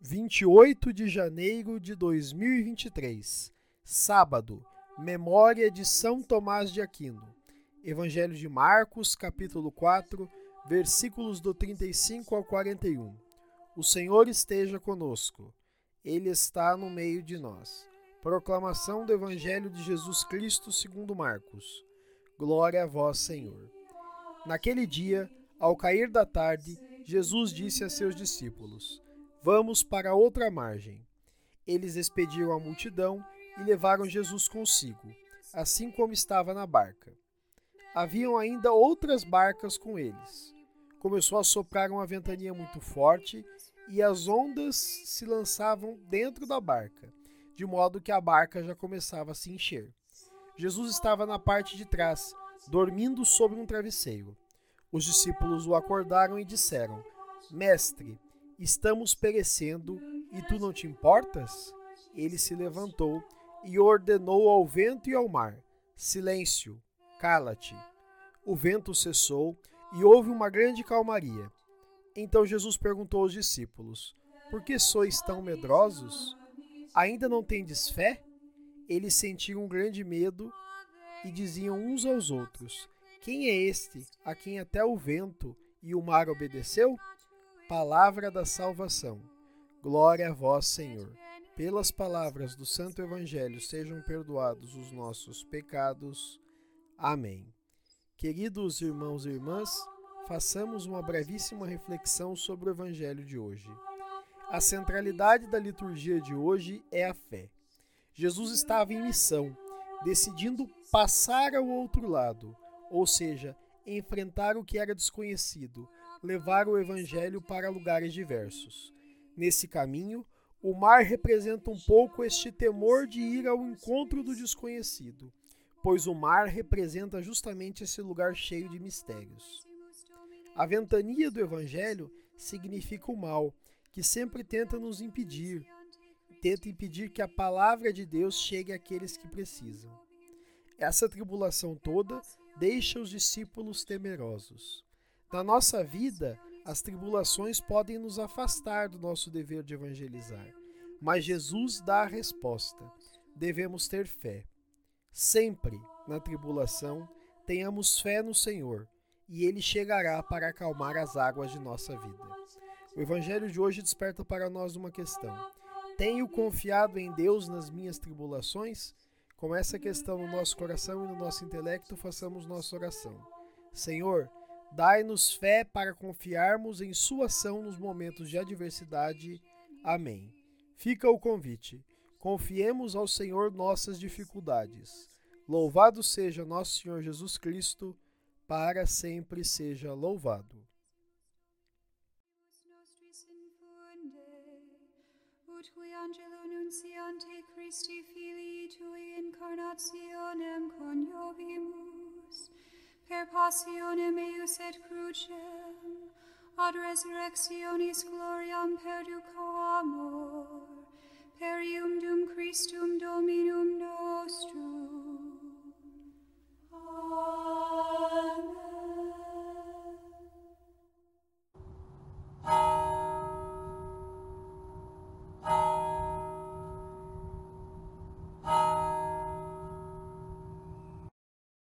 28 de janeiro de 2023, sábado, memória de São Tomás de Aquino. Evangelho de Marcos, capítulo 4, versículos do 35 ao 41. O Senhor esteja conosco. Ele está no meio de nós. Proclamação do Evangelho de Jesus Cristo, segundo Marcos. Glória a vós, Senhor. Naquele dia, ao cair da tarde, Jesus disse a seus discípulos: Vamos para outra margem. Eles expediram a multidão e levaram Jesus consigo, assim como estava na barca. Haviam ainda outras barcas com eles. Começou a soprar uma ventania muito forte e as ondas se lançavam dentro da barca, de modo que a barca já começava a se encher. Jesus estava na parte de trás, dormindo sobre um travesseiro. Os discípulos o acordaram e disseram: Mestre, Estamos perecendo e tu não te importas? Ele se levantou e ordenou ao vento e ao mar: Silêncio, cala-te. O vento cessou e houve uma grande calmaria. Então Jesus perguntou aos discípulos: Por que sois tão medrosos? Ainda não tendes fé? Eles sentiam um grande medo e diziam uns aos outros: Quem é este a quem até o vento e o mar obedeceu? Palavra da salvação. Glória a vós, Senhor. Pelas palavras do Santo Evangelho sejam perdoados os nossos pecados. Amém. Queridos irmãos e irmãs, façamos uma brevíssima reflexão sobre o Evangelho de hoje. A centralidade da liturgia de hoje é a fé. Jesus estava em missão, decidindo passar ao outro lado, ou seja, enfrentar o que era desconhecido, levar o evangelho para lugares diversos. Nesse caminho, o mar representa um pouco este temor de ir ao encontro do desconhecido, pois o mar representa justamente esse lugar cheio de mistérios. A ventania do evangelho significa o mal, que sempre tenta nos impedir, tenta impedir que a palavra de Deus chegue àqueles que precisam. Essa tribulação toda deixa os discípulos temerosos. Na nossa vida, as tribulações podem nos afastar do nosso dever de evangelizar, mas Jesus dá a resposta. Devemos ter fé. Sempre, na tribulação, tenhamos fé no Senhor, e Ele chegará para acalmar as águas de nossa vida. O Evangelho de hoje desperta para nós uma questão: Tenho confiado em Deus nas minhas tribulações? Com essa questão no nosso coração e no nosso intelecto, façamos nossa oração. Senhor, Dai-nos fé para confiarmos em Sua ação nos momentos de adversidade. Amém. Fica o convite. Confiemos ao Senhor nossas dificuldades. Louvado seja nosso Senhor Jesus Cristo, para sempre seja louvado. ut qui angelo nunciante Christi filii tui incarnationem coniovimus, per passionem eius et crucem, ad resurrectionis gloriam perducamur, per ium dum Christum Dominum nostrum,